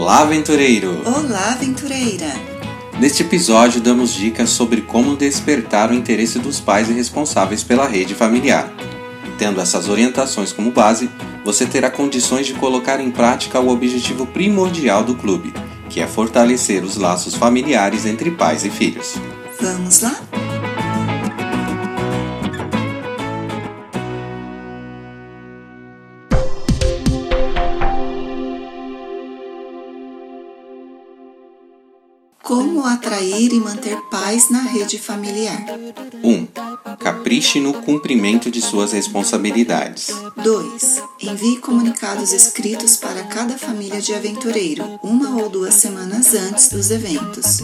Olá, aventureiro! Olá, aventureira! Neste episódio, damos dicas sobre como despertar o interesse dos pais e responsáveis pela rede familiar. Tendo essas orientações como base, você terá condições de colocar em prática o objetivo primordial do clube, que é fortalecer os laços familiares entre pais e filhos. Vamos lá? Como atrair e manter paz na rede familiar? 1. Um, capriche no cumprimento de suas responsabilidades. 2. Envie comunicados escritos para cada família de aventureiro, uma ou duas semanas antes dos eventos.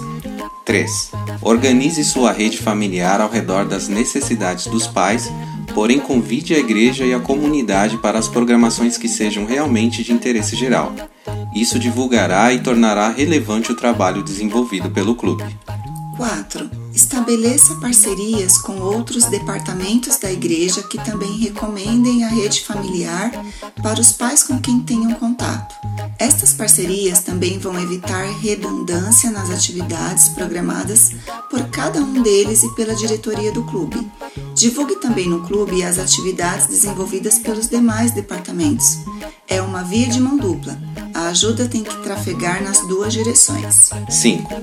3. Organize sua rede familiar ao redor das necessidades dos pais, porém convide a igreja e a comunidade para as programações que sejam realmente de interesse geral. Isso divulgará e tornará relevante o trabalho desenvolvido pelo clube. 4. Estabeleça parcerias com outros departamentos da igreja que também recomendem a rede familiar para os pais com quem tenham contato. Estas parcerias também vão evitar redundância nas atividades programadas por cada um deles e pela diretoria do clube. Divulgue também no clube as atividades desenvolvidas pelos demais departamentos. É uma via de mão dupla a ajuda tem que trafegar nas duas direções. 5.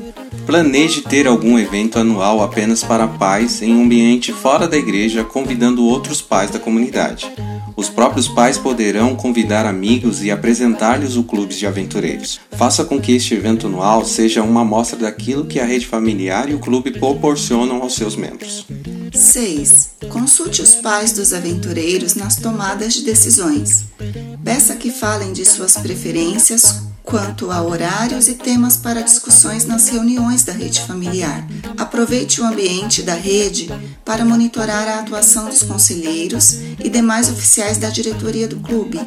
Planeje ter algum evento anual apenas para pais em um ambiente fora da igreja, convidando outros pais da comunidade. Os próprios pais poderão convidar amigos e apresentar-lhes o clube de aventureiros. Faça com que este evento anual seja uma amostra daquilo que a rede familiar e o clube proporcionam aos seus membros. 6. Consulte os pais dos aventureiros nas tomadas de decisões. Peça que falem de suas preferências quanto a horários e temas para discussões nas reuniões da rede familiar. Aproveite o ambiente da rede para monitorar a atuação dos conselheiros e demais oficiais da diretoria do clube.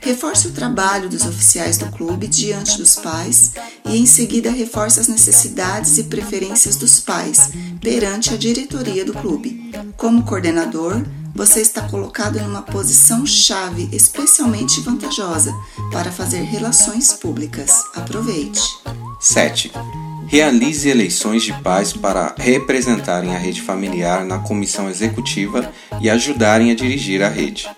Reforce o trabalho dos oficiais do clube diante dos pais e, em seguida, reforce as necessidades e preferências dos pais perante a diretoria do clube. Como coordenador, você está colocado em uma posição chave especialmente vantajosa para fazer relações públicas. Aproveite. 7. Realize eleições de pais para representarem a rede familiar na comissão executiva e ajudarem a dirigir a rede.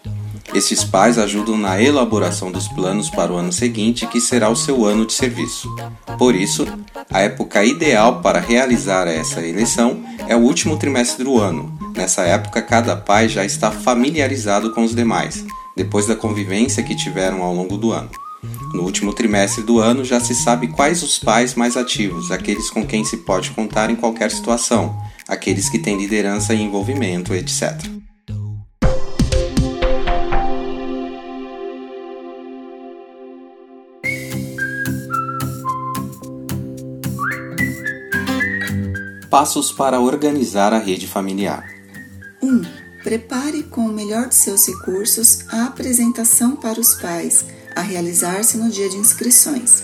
Estes pais ajudam na elaboração dos planos para o ano seguinte, que será o seu ano de serviço. Por isso, a época ideal para realizar essa eleição é o último trimestre do ano. Nessa época, cada pai já está familiarizado com os demais, depois da convivência que tiveram ao longo do ano. No último trimestre do ano já se sabe quais os pais mais ativos, aqueles com quem se pode contar em qualquer situação, aqueles que têm liderança e envolvimento, etc. Passos para organizar a rede familiar. 1. Prepare com o melhor de seus recursos a apresentação para os pais, a realizar-se no dia de inscrições.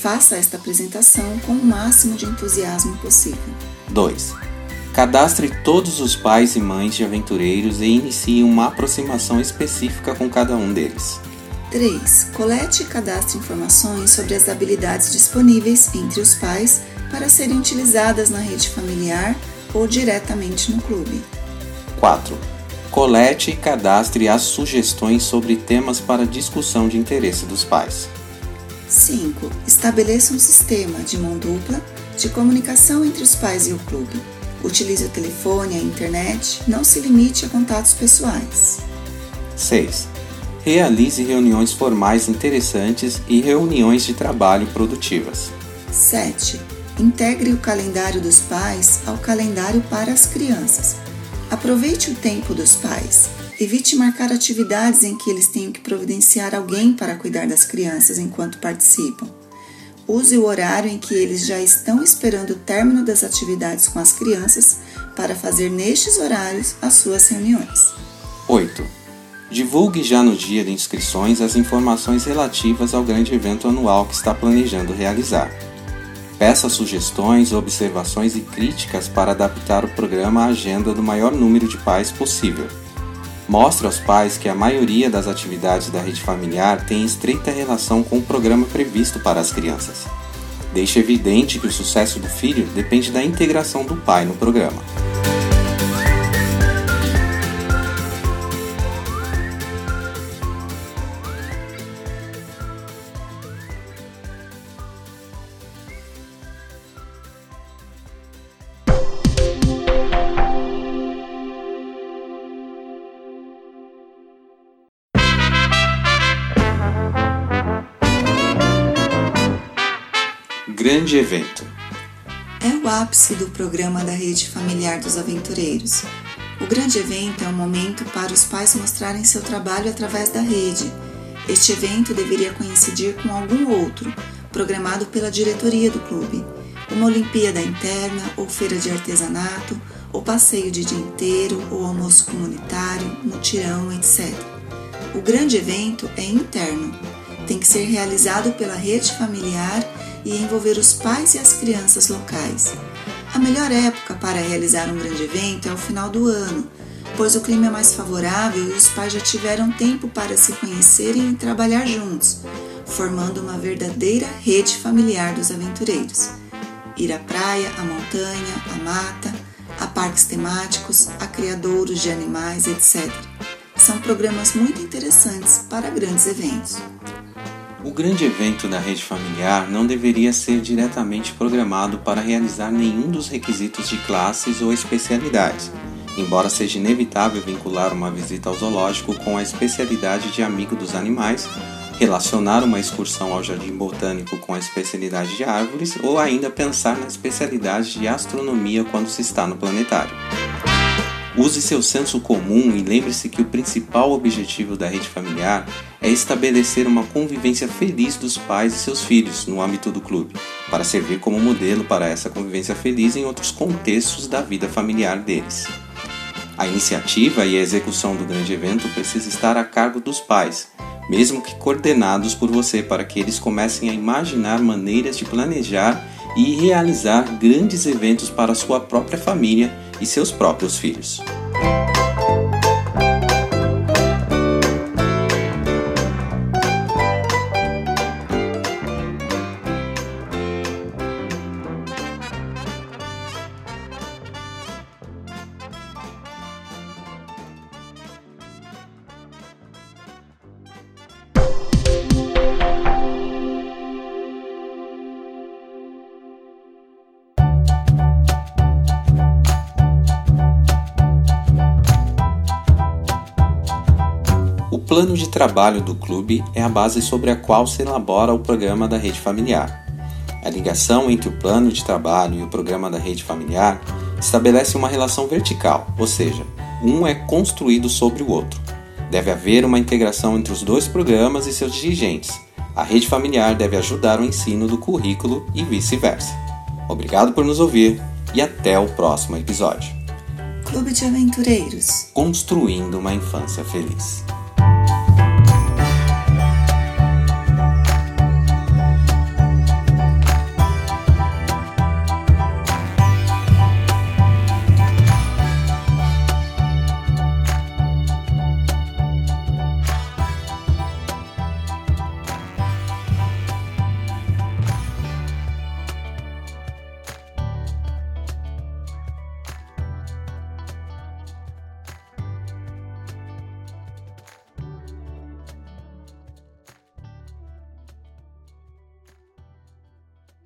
Faça esta apresentação com o máximo de entusiasmo possível. 2. Cadastre todos os pais e mães de aventureiros e inicie uma aproximação específica com cada um deles. 3. Colete e cadastre informações sobre as habilidades disponíveis entre os pais para serem utilizadas na rede familiar ou diretamente no clube. 4. Colete e cadastre as sugestões sobre temas para discussão de interesse dos pais. 5. Estabeleça um sistema de mão dupla de comunicação entre os pais e o clube. Utilize o telefone e a internet, não se limite a contatos pessoais. 6. Realize reuniões formais interessantes e reuniões de trabalho produtivas. 7. Integre o calendário dos pais ao calendário para as crianças. Aproveite o tempo dos pais. Evite marcar atividades em que eles tenham que providenciar alguém para cuidar das crianças enquanto participam. Use o horário em que eles já estão esperando o término das atividades com as crianças para fazer nestes horários as suas reuniões. 8. Divulgue já no dia de inscrições as informações relativas ao grande evento anual que está planejando realizar. Peça sugestões, observações e críticas para adaptar o programa à agenda do maior número de pais possível. mostra aos pais que a maioria das atividades da rede familiar tem estreita relação com o programa previsto para as crianças. Deixa evidente que o sucesso do filho depende da integração do pai no programa. Grande evento. É o ápice do programa da Rede Familiar dos Aventureiros. O grande evento é um momento para os pais mostrarem seu trabalho através da rede. Este evento deveria coincidir com algum outro, programado pela diretoria do clube. Uma Olimpíada interna, ou feira de artesanato, ou passeio de dia inteiro, ou almoço comunitário, mutirão, etc. O grande evento é interno. Tem que ser realizado pela rede familiar e envolver os pais e as crianças locais. A melhor época para realizar um grande evento é o final do ano, pois o clima é mais favorável e os pais já tiveram tempo para se conhecerem e trabalhar juntos, formando uma verdadeira rede familiar dos aventureiros. Ir à praia, à montanha, à mata, a parques temáticos, a criadouros de animais, etc. São programas muito interessantes para grandes eventos. O grande evento da rede familiar não deveria ser diretamente programado para realizar nenhum dos requisitos de classes ou especialidades, embora seja inevitável vincular uma visita ao zoológico com a especialidade de amigo dos animais, relacionar uma excursão ao jardim botânico com a especialidade de árvores ou ainda pensar na especialidade de astronomia quando se está no planetário. Use seu senso comum e lembre-se que o principal objetivo da rede familiar é estabelecer uma convivência feliz dos pais e seus filhos no âmbito do clube, para servir como modelo para essa convivência feliz em outros contextos da vida familiar deles. A iniciativa e a execução do grande evento precisa estar a cargo dos pais, mesmo que coordenados por você para que eles comecem a imaginar maneiras de planejar e realizar grandes eventos para sua própria família e seus próprios filhos. Plano de trabalho do clube é a base sobre a qual se elabora o programa da rede familiar. A ligação entre o plano de trabalho e o programa da rede familiar estabelece uma relação vertical, ou seja, um é construído sobre o outro. Deve haver uma integração entre os dois programas e seus dirigentes. A rede familiar deve ajudar o ensino do currículo e vice-versa. Obrigado por nos ouvir e até o próximo episódio. Clube de Aventureiros Construindo uma Infância Feliz.